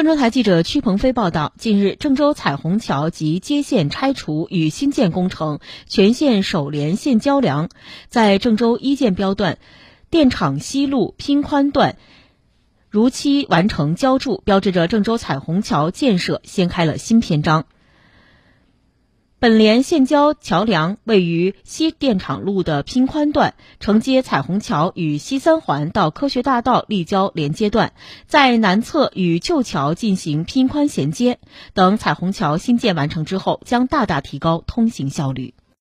郑州台记者屈鹏飞报道，近日，郑州彩虹桥及接线拆除与新建工程全线首连线交梁，在郑州一建标段电厂西路拼宽段如期完成浇筑，标志着郑州彩虹桥建设掀开了新篇章。本连线交桥梁位于西电厂路的拼宽段，承接彩虹桥与西三环到科学大道立交连接段，在南侧与旧桥进行拼宽衔接。等彩虹桥新建完成之后，将大大提高通行效率。